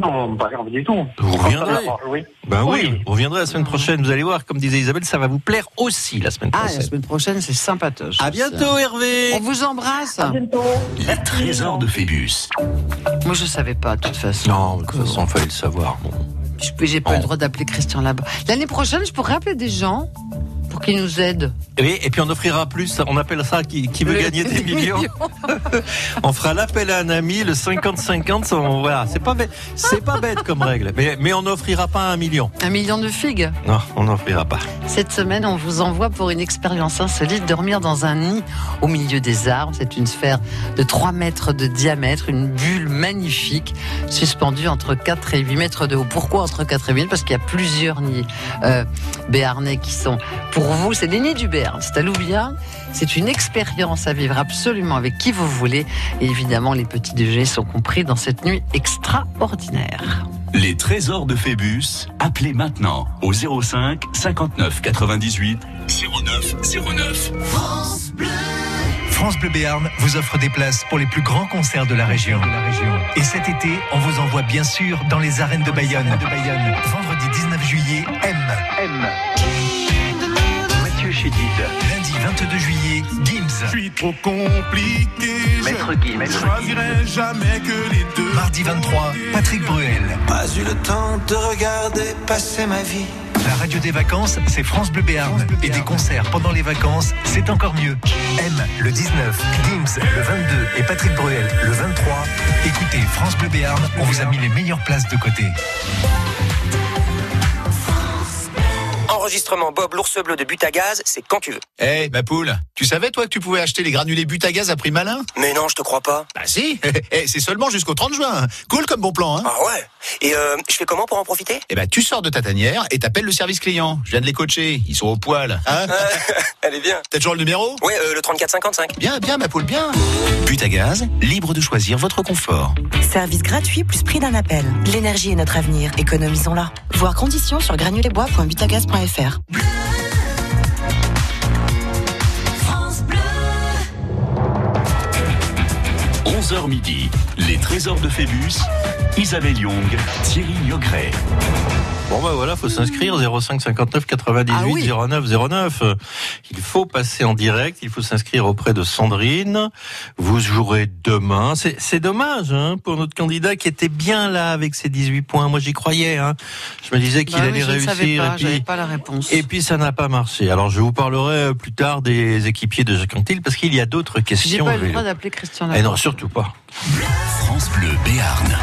Non, pas grave du tout. Vous reviendrez. Oui. Ben oui, Oui. vous reviendrez la semaine prochaine. Vous allez voir, comme disait Isabelle, ça va vous plaire aussi la semaine Ah, la prochaine. semaine prochaine, c'est sympatoche. À bientôt, Hervé. On vous embrasse. Les trésors de Phébus. Moi, je savais pas, de toute façon. Non, de toute façon, fallait le savoir. Bon. Je- J'ai pas Oh. le droit d'appeler Christian là L'année prochaine, je pourrais appeler des gens pour qu'ils nous aident. Et, et puis on offrira plus, on appelle ça qui, qui veut Le- gagner des millions. on fera l'appel à un ami, le 50-50. on- Voilà, c'est pas bête, c'est pas bête comme règle. Mais, mais on n'offrira pas un million. Un million de figues. Non, on n'offrira pas. Cette semaine, on vous envoie pour une expérience insolite, dormir dans un nid au milieu des arbres. C'est une sphère de 3 mètres de diamètre, une bulle magnifique, suspendue entre 4 et 8 mètres de haut. Pourquoi entre 4 et 8 mètres? Parce qu'il y a plusieurs nids euh, béarnais qui sont pour vous. C'est les nids du Béarn, c'est à Louviat. C'est une expérience à vivre absolument avec qui vous voulez. Et évidemment, les petits déjeuners sont compris dans cette nuit extraordinaire. Les trésors de Phébus. Appelez maintenant au 05 59 98 09 09. France Bleu Béarn vous offre des places pour les plus grands concerts de la région. Et cet été, on vous envoie bien sûr dans les arènes de Bayonne. Vendredi 19 juillet, M. M. Lundi 22 juillet, Gims. Je suis trop compliqué. Maître je ne choisirai jamais que les deux. Mardi 23, Patrick Bruel. Pas eu le temps de regarder passer ma vie. La radio des vacances, c'est France Bleu Béarn. Et des concerts pendant les vacances, c'est encore mieux. M le 19, Gims le 22 et Patrick Bruel le 23. Écoutez France Bleu Béarn, on vous a mis les meilleures places de côté. Enregistrement Bob l'ours bleu de but à gaz, c'est quand tu veux. Eh, ma poule, tu savais toi que tu pouvais acheter les granulés but à gaz à prix malin? Mais non, je te crois pas. Bah si, Eh, c'est seulement jusqu'au 30 juin. Cool comme bon plan, hein Ah ouais Et euh, je fais comment pour en profiter? Eh ben, tu sors de ta tanière et t'appelles le service client. Je viens de les coacher, ils sont au poil. Hein? Elle est bien. T'as toujours le numéro? Ouais, euh, le 3455. Bien, bien, ma poule, bien. But à gaz, libre de choisir votre confort. Service gratuit plus prix d'un appel. L'énergie est notre avenir, économisons-la. Voir conditions sur granulesbois.butagaz.fr. 11h midi. Les trésors de Phébus. Isabelle Young, Thierry Niogret. Bon ben voilà, faut s'inscrire 05 59 98 Ah oui. 09 09. Euh, Il faut passer en direct, il faut s'inscrire auprès de Sandrine. Vous jouerez demain. C'est c'est dommage hein, pour notre candidat qui était bien là avec ses 18 points. Moi j'y croyais. Hein. Je me disais qu'il Bah allait réussir. pas, et j'avais puis- pas la réponse. et puis ça n'a pas marché. Alors je vous parlerai plus tard des équipiers de Jacques parce qu'il y a d'autres J'ai questions. pas au eu le droit d'appeler Christian Eh non, surtout pas. France Bleu Béarn.